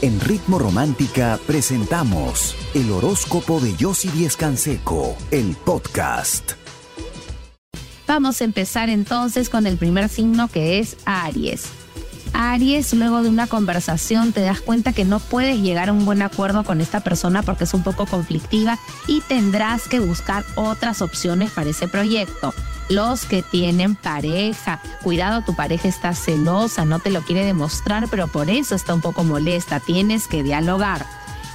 En Ritmo Romántica presentamos el horóscopo de Yossi Díez Canseco, el podcast. Vamos a empezar entonces con el primer signo que es Aries. Aries, luego de una conversación te das cuenta que no puedes llegar a un buen acuerdo con esta persona porque es un poco conflictiva y tendrás que buscar otras opciones para ese proyecto. Los que tienen pareja, cuidado, tu pareja está celosa, no te lo quiere demostrar, pero por eso está un poco molesta, tienes que dialogar.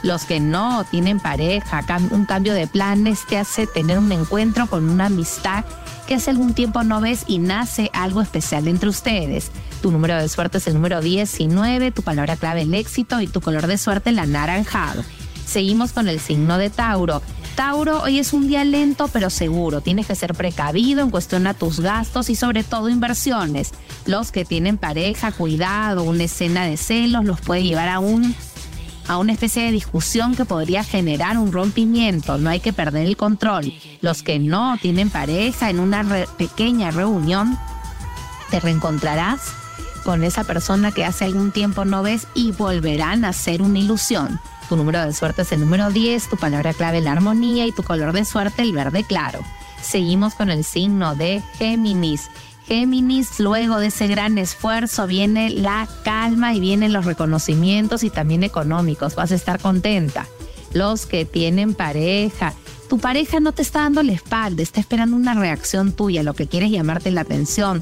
Los que no tienen pareja, un cambio de planes te hace tener un encuentro con una amistad que hace algún tiempo no ves y nace algo especial entre ustedes. Tu número de suerte es el número 19, tu palabra clave el éxito y tu color de suerte el anaranjado. Seguimos con el signo de Tauro. Tauro, hoy es un día lento pero seguro. Tienes que ser precavido en cuestión a tus gastos y sobre todo inversiones. Los que tienen pareja, cuidado, una escena de celos los puede llevar a un a una especie de discusión que podría generar un rompimiento. No hay que perder el control. Los que no tienen pareja en una pequeña reunión, te reencontrarás con esa persona que hace algún tiempo no ves y volverán a ser una ilusión. Tu número de suerte es el número 10, tu palabra clave la armonía y tu color de suerte el verde claro. Seguimos con el signo de Géminis. Géminis, luego de ese gran esfuerzo viene la calma y vienen los reconocimientos y también económicos. Vas a estar contenta. Los que tienen pareja, tu pareja no te está dando la espalda, está esperando una reacción tuya, lo que quieres llamarte la atención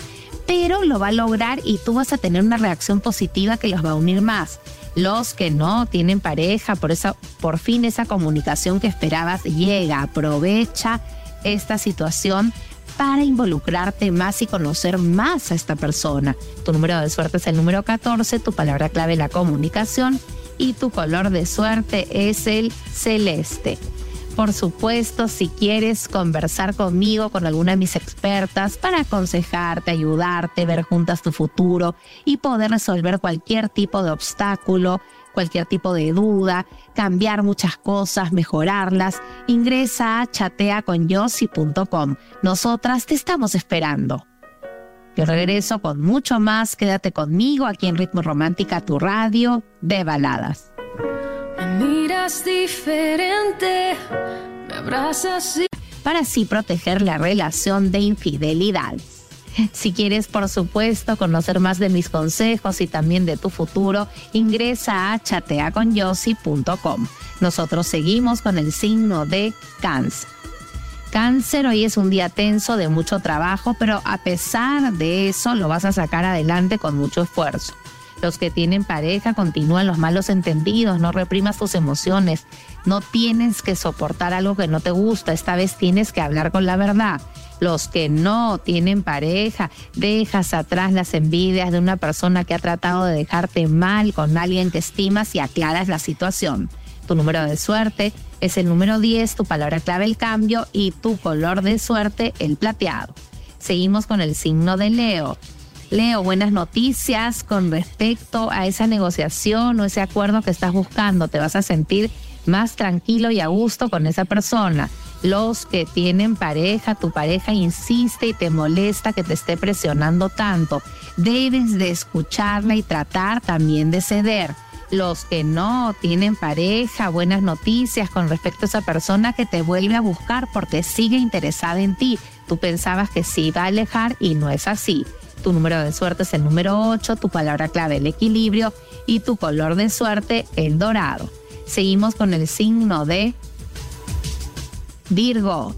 pero lo va a lograr y tú vas a tener una reacción positiva que los va a unir más. Los que no tienen pareja, por, eso, por fin esa comunicación que esperabas llega, aprovecha esta situación para involucrarte más y conocer más a esta persona. Tu número de suerte es el número 14, tu palabra clave la comunicación y tu color de suerte es el celeste. Por supuesto, si quieres conversar conmigo, con alguna de mis expertas, para aconsejarte, ayudarte, ver juntas tu futuro y poder resolver cualquier tipo de obstáculo, cualquier tipo de duda, cambiar muchas cosas, mejorarlas, ingresa a chateaconyossi.com. Nosotras te estamos esperando. Yo regreso con mucho más. Quédate conmigo aquí en Ritmo Romántica, tu radio de baladas diferente, me abrazas Para así proteger la relación de infidelidad. Si quieres, por supuesto, conocer más de mis consejos y también de tu futuro, ingresa a chateaconyossi.com. Nosotros seguimos con el signo de cáncer. Cáncer hoy es un día tenso de mucho trabajo, pero a pesar de eso lo vas a sacar adelante con mucho esfuerzo. Los que tienen pareja continúan los malos entendidos, no reprimas tus emociones. No tienes que soportar algo que no te gusta, esta vez tienes que hablar con la verdad. Los que no tienen pareja, dejas atrás las envidias de una persona que ha tratado de dejarte mal con alguien que estimas y aclaras la situación. Tu número de suerte es el número 10, tu palabra clave el cambio y tu color de suerte el plateado. Seguimos con el signo de Leo. Leo, buenas noticias con respecto a esa negociación o ese acuerdo que estás buscando. Te vas a sentir más tranquilo y a gusto con esa persona. Los que tienen pareja, tu pareja insiste y te molesta que te esté presionando tanto. Debes de escucharla y tratar también de ceder. Los que no tienen pareja, buenas noticias con respecto a esa persona que te vuelve a buscar porque sigue interesada en ti. Tú pensabas que se iba a alejar y no es así. Tu número de suerte es el número 8, tu palabra clave el equilibrio y tu color de suerte el dorado. Seguimos con el signo de Virgo.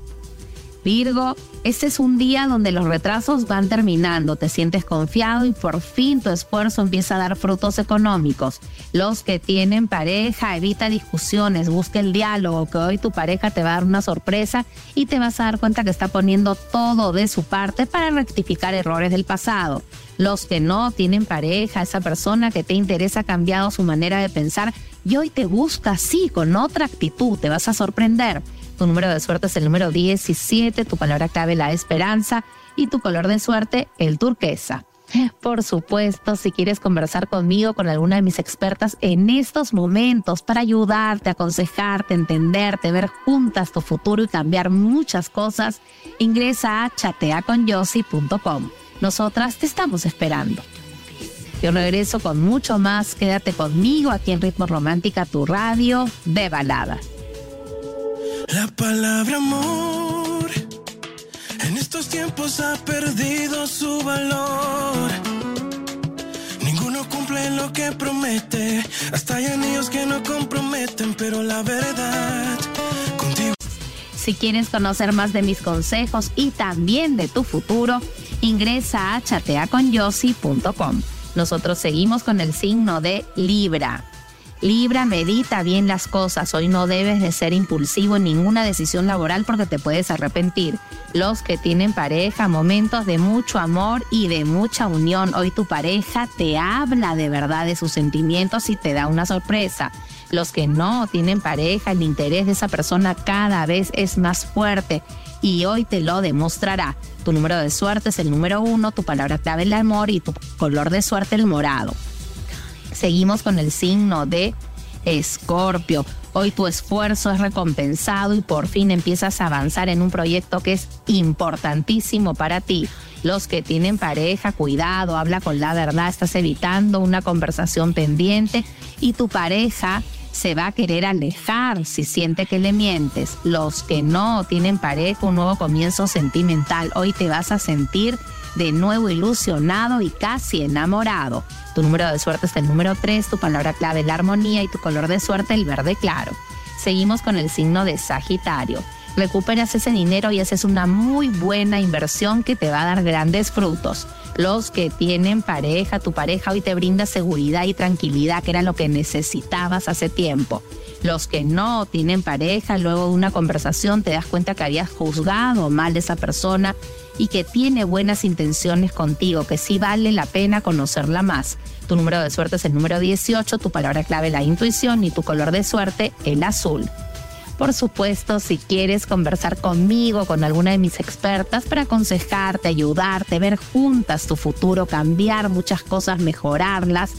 Virgo, este es un día donde los retrasos van terminando, te sientes confiado y por fin tu esfuerzo empieza a dar frutos económicos. Los que tienen pareja, evita discusiones, busca el diálogo, que hoy tu pareja te va a dar una sorpresa y te vas a dar cuenta que está poniendo todo de su parte para rectificar errores del pasado. Los que no tienen pareja, esa persona que te interesa ha cambiado su manera de pensar y hoy te busca así, con otra actitud, te vas a sorprender. Tu número de suerte es el número 17, tu palabra clave la esperanza y tu color de suerte el turquesa. Por supuesto, si quieres conversar conmigo, con alguna de mis expertas en estos momentos para ayudarte, aconsejarte, entenderte, ver juntas tu futuro y cambiar muchas cosas, ingresa a chateaconyossi.com. Nosotras te estamos esperando. Yo regreso con mucho más. Quédate conmigo aquí en Ritmo Romántica, tu radio de balada. La palabra amor en estos tiempos ha perdido su valor. Ninguno cumple lo que promete. Hasta hay anillos que no comprometen, pero la verdad contigo. Si quieres conocer más de mis consejos y también de tu futuro, ingresa a chateaconyossi.com. Nosotros seguimos con el signo de Libra. Libra, medita bien las cosas. Hoy no debes de ser impulsivo en ninguna decisión laboral porque te puedes arrepentir. Los que tienen pareja, momentos de mucho amor y de mucha unión. Hoy tu pareja te habla de verdad de sus sentimientos y te da una sorpresa. Los que no tienen pareja, el interés de esa persona cada vez es más fuerte y hoy te lo demostrará. Tu número de suerte es el número uno, tu palabra clave el amor y tu color de suerte el morado. Seguimos con el signo de Escorpio. Hoy tu esfuerzo es recompensado y por fin empiezas a avanzar en un proyecto que es importantísimo para ti. Los que tienen pareja, cuidado, habla con la verdad, estás evitando una conversación pendiente y tu pareja se va a querer alejar si siente que le mientes. Los que no tienen pareja, un nuevo comienzo sentimental, hoy te vas a sentir de nuevo ilusionado y casi enamorado. Tu número de suerte es el número 3, tu palabra clave la armonía y tu color de suerte el verde claro. Seguimos con el signo de Sagitario. Recuperas ese dinero y haces una muy buena inversión que te va a dar grandes frutos. Los que tienen pareja, tu pareja hoy te brinda seguridad y tranquilidad, que era lo que necesitabas hace tiempo. Los que no tienen pareja, luego de una conversación te das cuenta que habías juzgado mal de esa persona y que tiene buenas intenciones contigo, que sí vale la pena conocerla más. Tu número de suerte es el número 18, tu palabra clave la intuición y tu color de suerte el azul. Por supuesto, si quieres conversar conmigo, con alguna de mis expertas para aconsejarte, ayudarte, ver juntas tu futuro, cambiar muchas cosas, mejorarlas,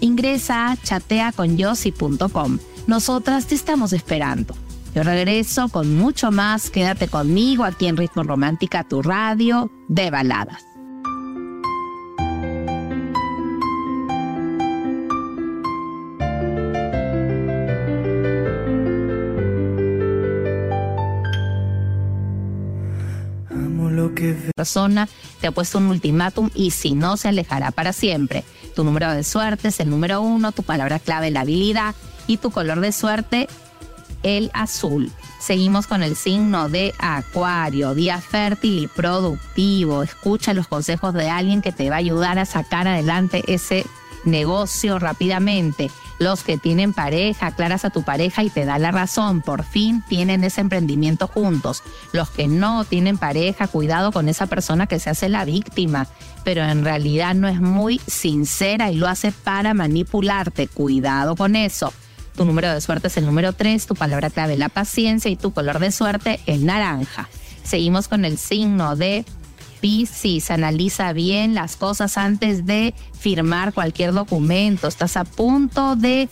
ingresa a chateaconyossi.com. Nosotras te estamos esperando. Yo regreso con mucho más. Quédate conmigo aquí en Ritmo Romántica, tu radio de baladas. Persona te ha puesto un ultimátum y si no se alejará para siempre. Tu número de suerte es el número uno, tu palabra clave la habilidad y tu color de suerte el azul. Seguimos con el signo de Acuario, día fértil y productivo. Escucha los consejos de alguien que te va a ayudar a sacar adelante ese negocio rápidamente. Los que tienen pareja, aclaras a tu pareja y te da la razón. Por fin tienen ese emprendimiento juntos. Los que no tienen pareja, cuidado con esa persona que se hace la víctima, pero en realidad no es muy sincera y lo hace para manipularte. Cuidado con eso. Tu número de suerte es el número 3, tu palabra clave la paciencia y tu color de suerte el naranja. Seguimos con el signo de Piscis. Analiza bien las cosas antes de firmar cualquier documento. Estás a punto de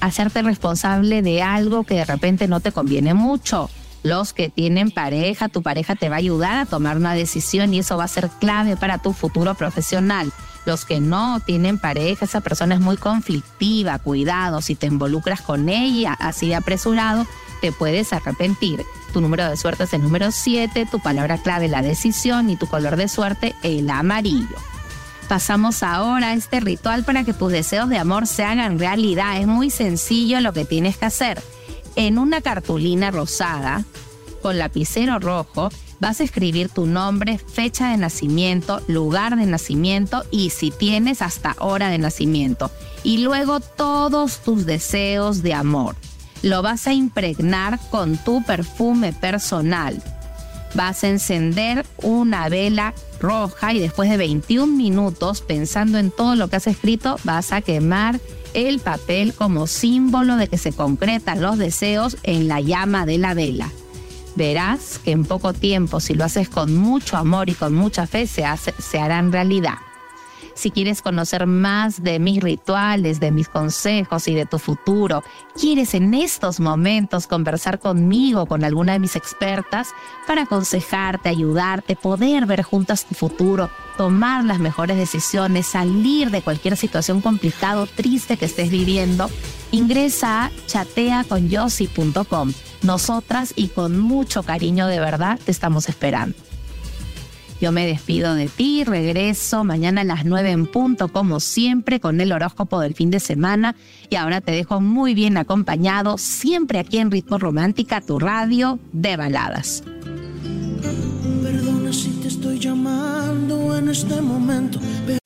hacerte responsable de algo que de repente no te conviene mucho. Los que tienen pareja, tu pareja te va a ayudar a tomar una decisión y eso va a ser clave para tu futuro profesional. Los que no tienen pareja, esa persona es muy conflictiva, cuidado, si te involucras con ella así de apresurado, te puedes arrepentir. Tu número de suerte es el número 7, tu palabra clave la decisión y tu color de suerte el amarillo. Pasamos ahora a este ritual para que tus deseos de amor se hagan realidad. Es muy sencillo lo que tienes que hacer. En una cartulina rosada, con lapicero rojo, vas a escribir tu nombre, fecha de nacimiento, lugar de nacimiento y si tienes hasta hora de nacimiento. Y luego todos tus deseos de amor. Lo vas a impregnar con tu perfume personal vas a encender una vela roja y después de 21 minutos, pensando en todo lo que has escrito, vas a quemar el papel como símbolo de que se concretan los deseos en la llama de la vela. Verás que en poco tiempo, si lo haces con mucho amor y con mucha fe, se, hace, se harán realidad. Si quieres conocer más de mis rituales, de mis consejos y de tu futuro, quieres en estos momentos conversar conmigo, con alguna de mis expertas, para aconsejarte, ayudarte, poder ver juntas tu futuro, tomar las mejores decisiones, salir de cualquier situación complicada o triste que estés viviendo, ingresa a chateaconyossi.com. Nosotras y con mucho cariño de verdad te estamos esperando. Yo me despido de ti, regreso mañana a las 9 en punto, como siempre, con el horóscopo del fin de semana. Y ahora te dejo muy bien acompañado, siempre aquí en Ritmo Romántica, tu radio de baladas. Perdona si te estoy llamando en este momento. En Ritmo